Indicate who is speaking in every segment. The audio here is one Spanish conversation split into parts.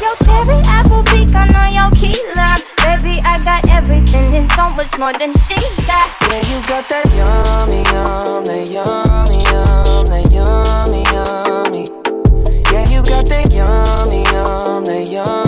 Speaker 1: your cherry apple pecan on your key lime. Baby, I got everything and so much more than she's got.
Speaker 2: Yeah, you got that yummy, yum, that yummy, yum, that yummy, yummy. Yeah, you got that yummy, yum, that yummy,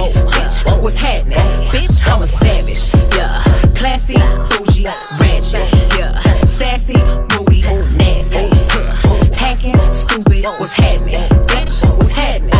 Speaker 3: Happening? Bitch, what's happening? Bitch, I'm a savage. Yeah. Classy, bougie, ratchet. Yeah. Sassy, moody, nasty. Yeah. Hacking, stupid, what's happening? Bitch, what's happening?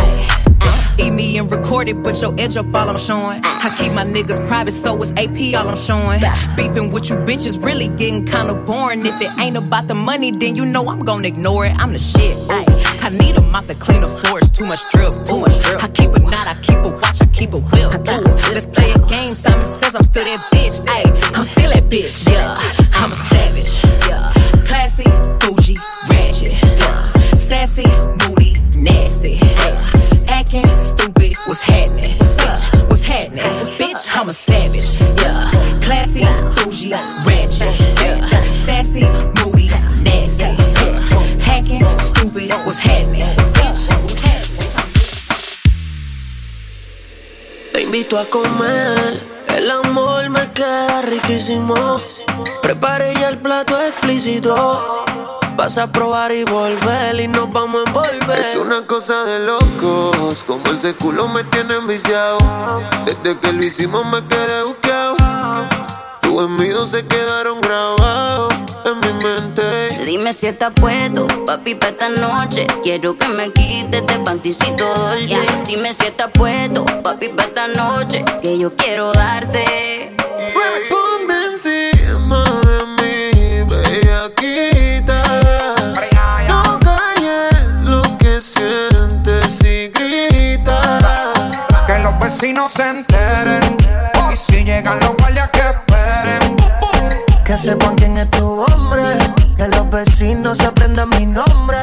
Speaker 3: Uh, Eat me and record it, but your edge up all I'm showing. I keep my niggas private, so it's AP all I'm showing. Beefing with you bitches really getting kinda boring. If it ain't about the money, then you know I'm gonna ignore it. I'm the shit. Ooh. I need a mop to clean the floors, too much drip. Too much drip. I keep a knot, I keep a watch, I keep a whip. Ooh. Let's play a game. Simon says I'm still that bitch. Ayy, I'm still that bitch. Yeah, I'm a savage. Yeah, classy, bougie, ratchet. Yeah, sassy, moody, nasty. Yeah. Acting stupid, what's happening? Bitch, what's happening? Bitch, I'm a savage. Yeah, classy, bougie, ratchet. Yeah, sassy, moody, nasty. Yeah. Hacking, stupid, what's happening?
Speaker 2: A comer, el amor me queda riquísimo. Prepare ya el plato explícito. Vas a probar y volver y nos vamos a envolver.
Speaker 4: Es una cosa de locos, como ese culo me tiene enviciado. Desde que lo hicimos me quedé buqueado. Tus envidios se quedaron grabados en.
Speaker 5: Dime si estás puesto, papi, pa' esta noche. Quiero que me quites de panticito dolce. Dime si estás puesto, papi, pa' esta noche. Que yo quiero darte.
Speaker 4: Ponte encima de mí, bellaquita. No calles lo que sientes y grita.
Speaker 6: Que los vecinos se enteren. Y si llegan los guardias que esperen.
Speaker 7: Que sepan quién es tu hombre. Vecinos se aprendan mi nombre.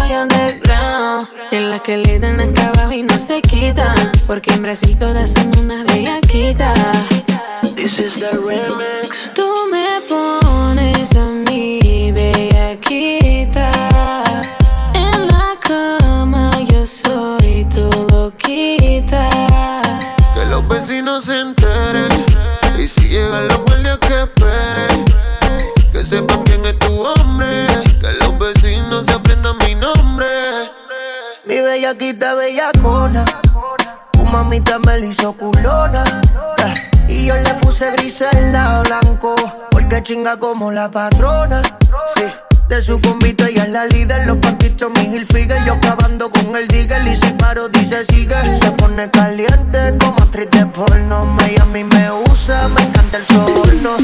Speaker 8: Soy underground. En la que le dan acá abajo y no se quitan. Porque en Brasil todas son unas bellaquitas.
Speaker 9: This is the remix.
Speaker 8: Tú me pones a mí bellaquita. En la cama yo soy tu loquita.
Speaker 4: Que los vecinos se enteren. Y si llegan los guardias que esperen. Que sepan
Speaker 7: bellaquita bellacona. Tu mamita me la hizo culona. eh, Y yo le puse grisela blanco. Porque chinga como la patrona. Sí. De su convito ella es la líder, los paquitos mi Hilfiger Yo acabando con el digger y si paro dice sigue Se pone caliente como actriz de porno mí me usa, me encanta el sol, no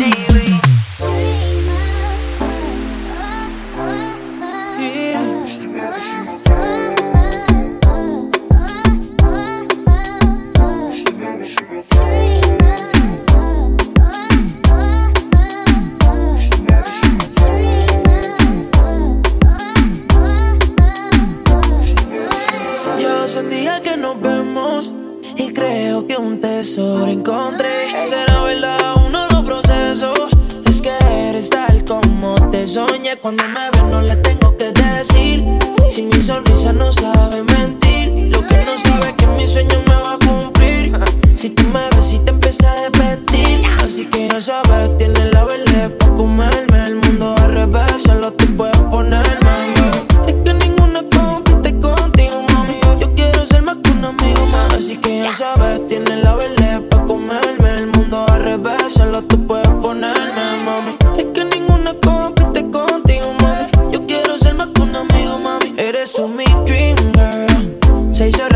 Speaker 2: girl. Se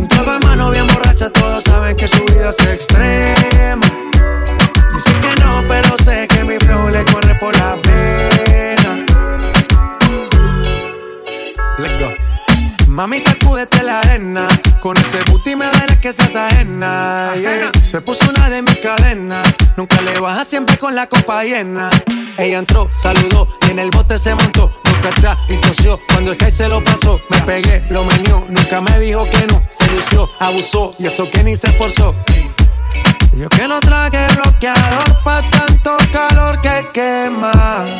Speaker 10: Un trago de mano bien borracha, todos saben que su vida es extrema. Dice que no, pero sé que mi flow le corre por la pena. Let's go. Mami, sacúdete la arena. Con ese booty me duele que seas ajena. yeah. Se puso una de mis cadenas. Nunca le baja siempre con la copa llena. Ella entró, saludó y en el bote se montó. Boca atrás y tosió. Cuando el que se lo pasó, me pegué, lo menió. Nunca me dijo que no. Se lució, abusó y eso que ni se esforzó. Yo que no traje bloqueador pa' tanto calor que quema.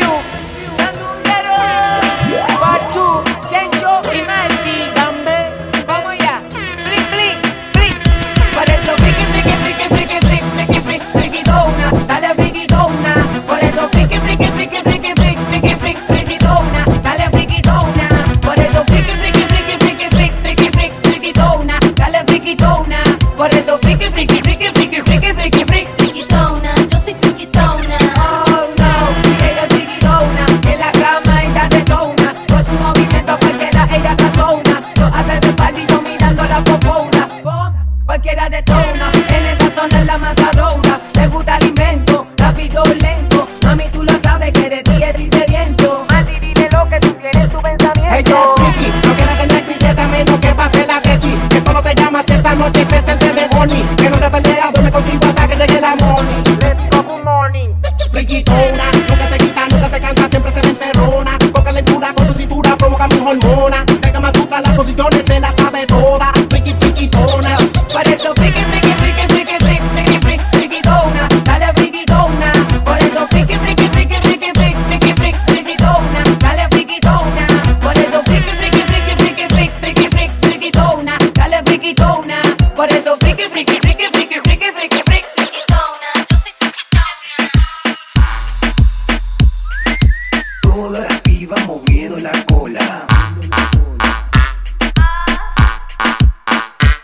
Speaker 7: arriba moviendo la cola.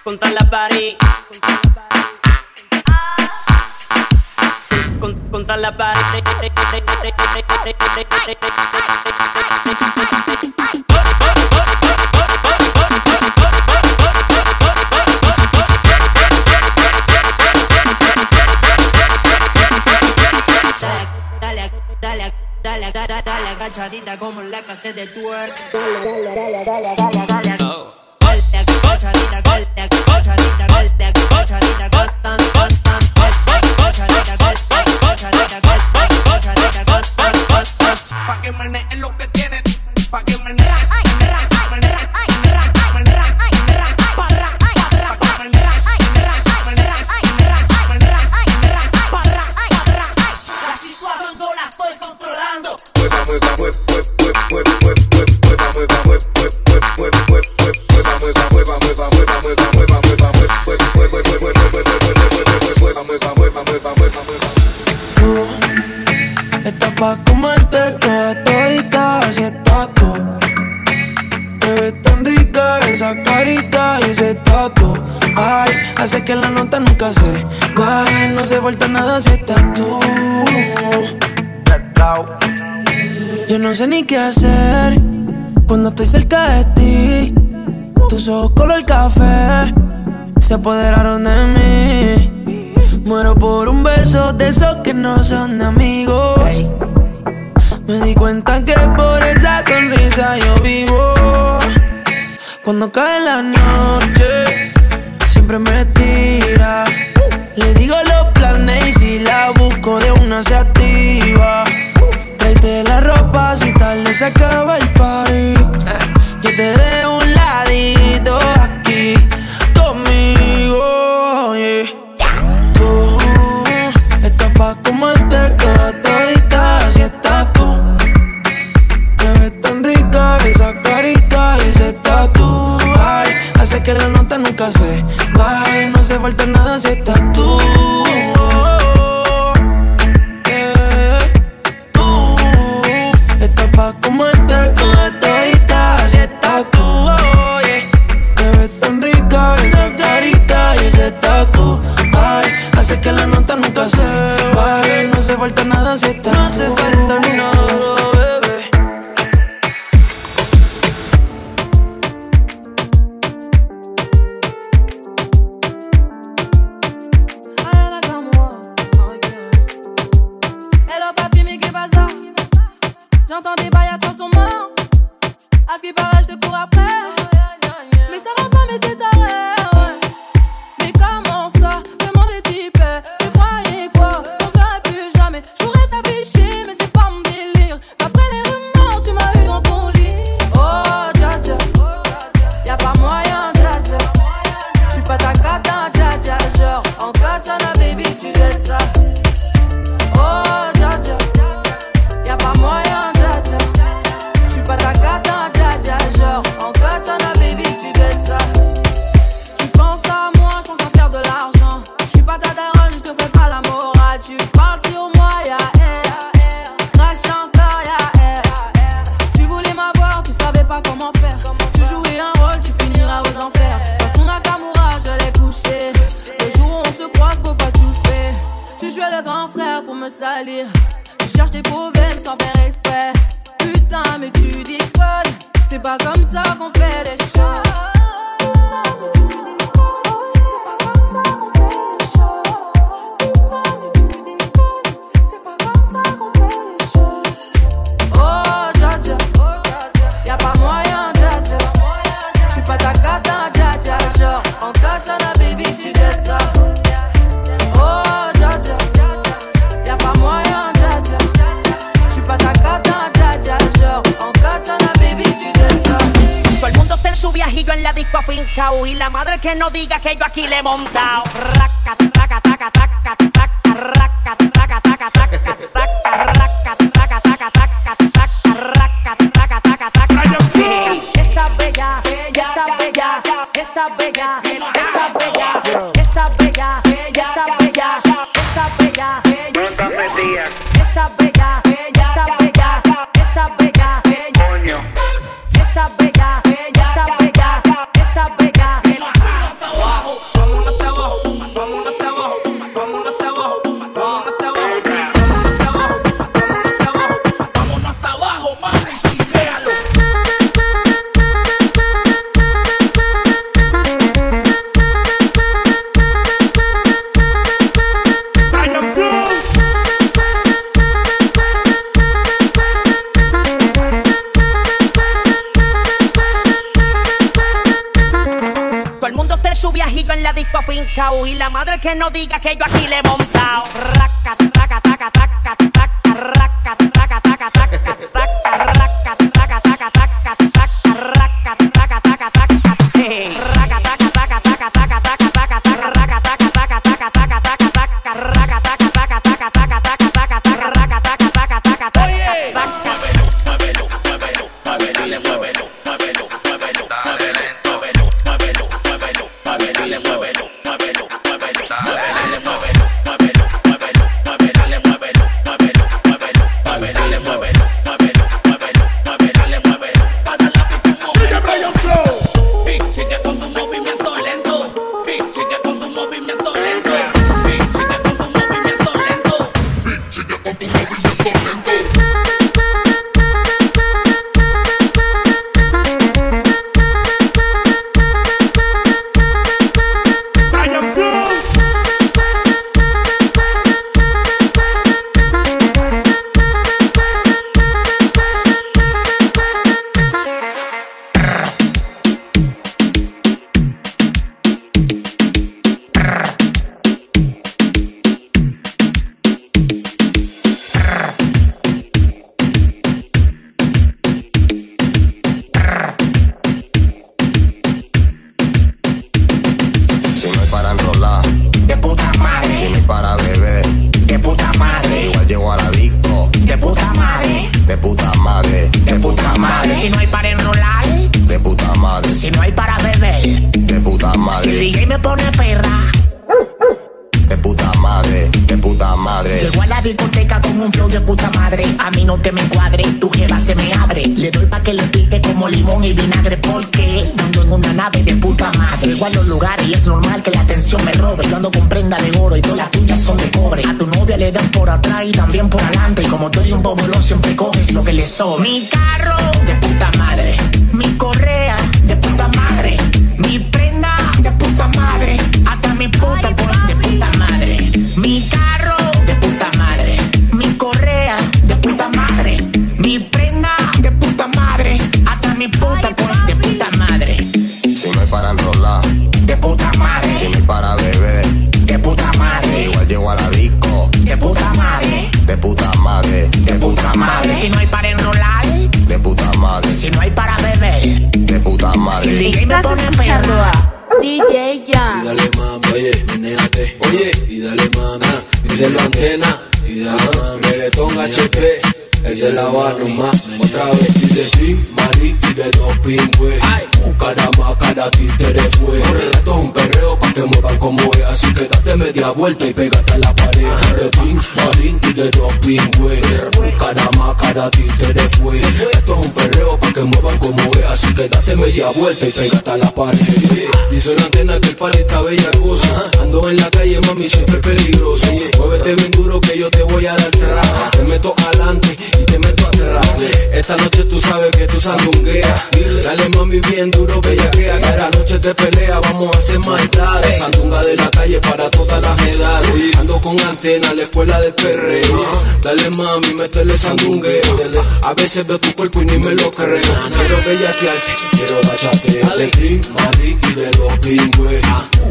Speaker 7: Contra la pared. Contra la pared. Casa de twerk. Nada si estás tú. Yo no sé ni qué hacer cuando estoy cerca de ti. Tus ojos color café se apoderaron de mí. Muero por un beso de esos que no son amigos. Me di cuenta que por esa sonrisa yo vivo. Cuando cae la noche siempre me tira. Le digo los planes y si la busco de una se activa. Tráete la ropa si tal le se acaba el party. après. Mais ça va pas, mais. que no
Speaker 11: diga que yo aquí le he montado.
Speaker 12: No te me cuadre, tu jeva se me abre. Le doy pa' que le pique como limón y vinagre porque ando en una nave de puta madre. Llego a los lugares y es normal que la atención me robe. Yo ando con prenda de oro y todas las tuyas son de cobre. A tu novia le dan por atrás y también por adelante. Y como tú eres un bobolón, siempre coges lo que le sobra. Mi carro de puta madre. Mi correa de puta madre.
Speaker 13: Si hay para beber,
Speaker 12: De puta madre.
Speaker 13: igual llego a la disco.
Speaker 12: De puta madre.
Speaker 13: De puta madre,
Speaker 12: De puta madre. Si no hay para enrolar.
Speaker 13: de puta madre,
Speaker 12: Si no hay para beber.
Speaker 13: de puta
Speaker 12: Si el
Speaker 13: madre.
Speaker 12: DJ me pone
Speaker 14: DJ Jan.
Speaker 15: dale mami, oye, menéate, oye, y dale mami, díselo antena, y dale mami, reggaetón HP, él se la va nomás, otra vez dice Tim, Mari y de dos pingües, caramba, cada títere fue, esto es un perreo pa' que muevan como es, así que date media vuelta y pégate a la pared, de Tim, Mari y de pingües, un caramba, cada títere fue, esto es un perreo pa' que muevan como es, así que date media vuelta y pégate a la pared, dice la antena que el pali está bella cosa, ando en la calle mami siempre peligroso, muévete bien duro que yo te voy a dar tras, te meto adelante y te meto atrás, esta noche tú sabes que tú sandungueas, dale mami bien duro bella que la noche te pelea, vamos a hacer maldades, sandunga de la calle para todas con antena, la escuela de perreo, dale mami, métele sandungueo, a veces veo tu cuerpo y ni me lo creo, quiero bellaquearte, quiero bachate, dale. Tim, Mari y de los pingües,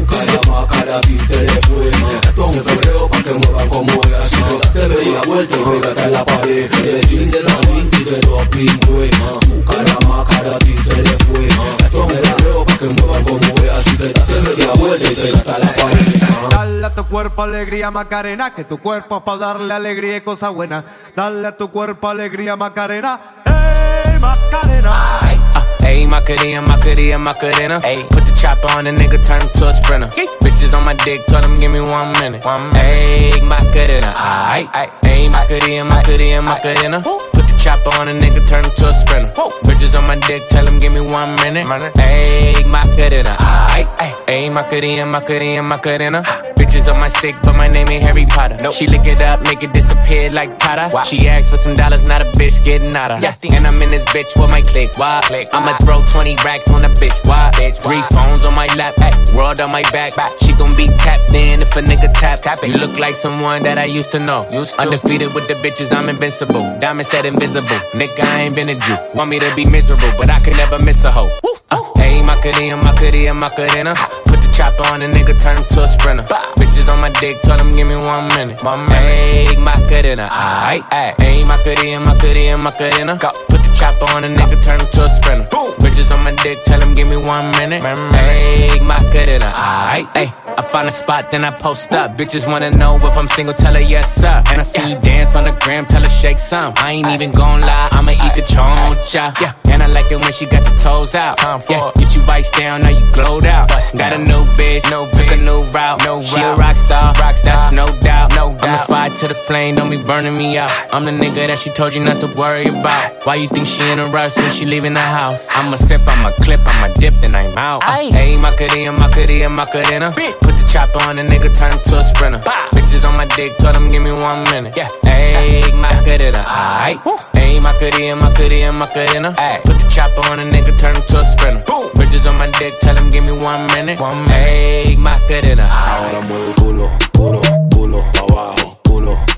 Speaker 15: caramba, cara títere fue, esto es un perreo pa' que muevan como es, así que date bella vuelta y pégate a la pared, de Tim, de la y de los pingües, caramba, cara títere fue, esto es un perreo pa' que muevan como es, así que date media vuelta y pégate a la pared.
Speaker 10: Dale a tu cuerpo alegría Macarena, que tu cuerpo es para darle alegría y cosa buena. Dale a tu cuerpo alegría Macarena, ¡Ey Macarena!
Speaker 16: Ayy, Macarena, Macarena, Macarena. Ayy, put the chopper on the nigga, turn him to a sprinter. Bitches on my dick, tell them give me one minute. One Ayy, Macarena. Ayy, Macarena, Macarena, Macarena. Chopper on a nigga, turn him to a sprinter. Bitches on my dick, tell them give me one minute. Ayy, Macarena, aight. Ayy, Macarena, Macarena, Macarena. Bitches on my stick, but my name ain't Harry Potter. She lick it up, make it disappear like Tata. She asked for some dollars, not a bitch getting out of. And I'm in this bitch with my click. Why? I'ma throw 20 racks on a bitch. Why? bitch. Three phones on my lap, ay, world on my back. She gon' be tapped in if a nigga tap. tap it. You look like someone that I used to know. Undefeated with the bitches, I'm invincible. Diamond said invisible. Nigga, I ain't been a Jew. Want me to be miserable, but I could never miss a hoe. Uh, Ayy, Macarena, Macarena, Macarena. Put the chopper on a nigga, turn him to a sprinter. Bitches on my dick, told him give me one minute. My make my cadena, aight. Ayy, my cadena, my cadena, my cadena. Put the chopper on a nigga, turn him to a sprinter. Bitches on my dick, tell him give me one minute. Make my cadena, aight, ayy. I find a spot, then I post up. Bitches wanna know if I'm single, tell her yes, sir. And I see you dance on the gram, tell her shake some. I ain't even gon' lie, I'ma eat the choncha. Yeah, and I like it when she got the toes out. time Yeah, get you vice down, now you glowed out. Got a new bitch, no took a new route. No she a rock star, rock that's no doubt. Fire to the flame, don't be burning me out. I'm the nigga that she told you not to worry about. Why you think she in a rush when she leaving the house? I'ma sip, I'ma clip, I'ma dip, then I'm out. Ayy, Macarena, Macarena, Macarena. Put the chopper on a nigga, turn him to a sprinter. Bitches on my dick, told him give me one minute. Yeah, ayy, Macarena, aight. Ayy, Macarena, Macarena, Macarena. Ayy, put the chopper on a nigga, turn him to a sprinter. Bitches on my dick, tell him give me one minute. One minute. Ayy, Macarena,
Speaker 17: Ahora mueve culo, culo, culo abajo,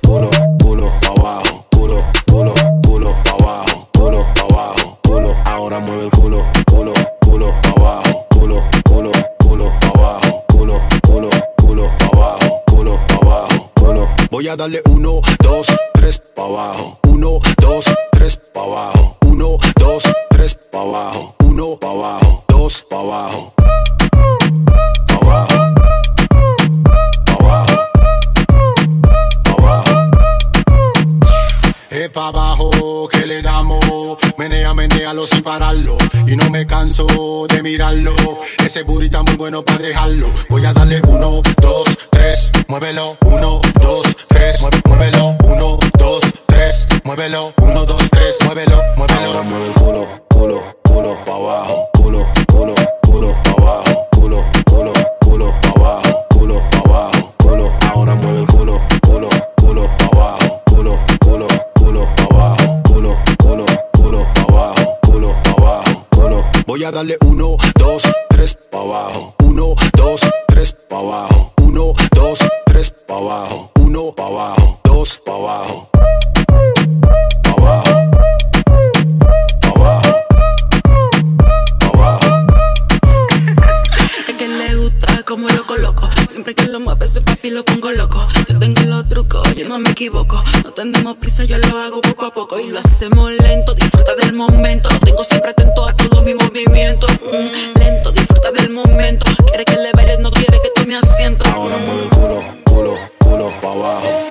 Speaker 17: culo, culo, abajo, culo, culo, culo pa' abajo, culo pa' abajo, culo. Ahora mueve el culo, culo, culo pa' abajo, culo, culo, culo pa' abajo, culo, culo, culo pa' abajo, culo abajo, culo. Voy a darle uno, dos, tres pa' abajo, uno, dos, tres pa' abajo, uno, dos, tres pa' abajo, uno pa' abajo, dos pa' abajo. Pa' abajo que le damos, menea, menealo sin pararlo. Y no me canso de mirarlo. Ese burrito muy bueno para dejarlo. Voy a darle uno, dos, tres, muévelo. Uno, dos, tres, muévelo. Uno, dos, tres, muévelo. Uno, dos, tres, muévelo, muévelo. Ahora mueve el culo, culo, culo pa' abajo. Culo Voy a darle uno, dos, tres pa' abajo. Uno, dos, tres pa' abajo. Uno, dos, tres pa' abajo. Uno pa' abajo. Dos pa' abajo. Pa'.
Speaker 8: Es que le gusta como lo coloco. Siempre que lo mueve ese papi lo pongo loco. Yo no me equivoco. No tenemos prisa, yo lo hago poco a poco. Y lo hacemos lento, disfruta del momento. Lo tengo siempre atento a todos mis movimientos. Mm, lento, disfruta del momento. Quiere que le bailes, no quiere que tome asiento.
Speaker 17: Ahora mueve el culo, culo, culo pa' abajo.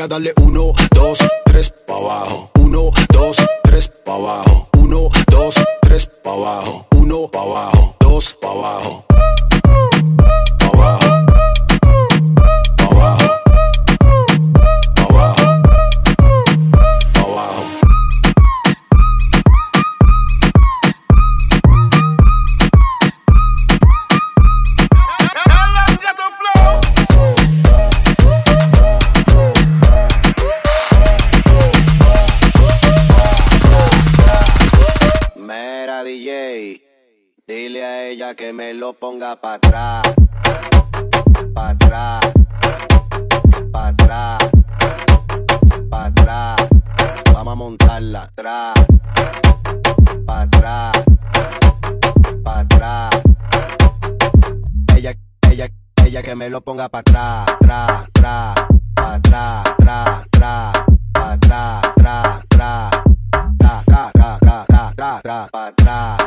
Speaker 17: A darle uno, dos, tres pa' abajo. Uno, dos, tres pa' abajo. Uno, dos, tres pa' abajo. Uno pa' abajo. Dos pa' abajo.
Speaker 7: Que me lo ponga pa' atrás, pa' atrás, pa' atrás, pa' atrás. Vamos a montarla atrás, pa' atrás, pa' atrás. Ella, ella, ella que me lo ponga pa' atrás, atrás, atrás, atrás, atrás, atrás, atrás, atrás, atrás. Tra, tra, tra, tra, tra, tra, tra, atrás.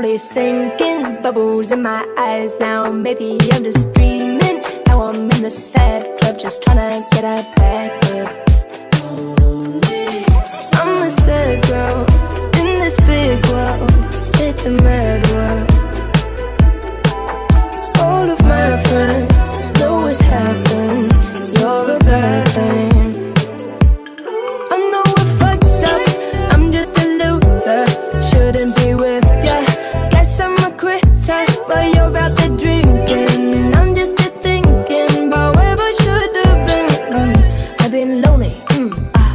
Speaker 1: slowly sinking, bubbles in my eyes now. Maybe I'm just dreaming. Now I'm in the sad club, just trying to get out back up. Mm.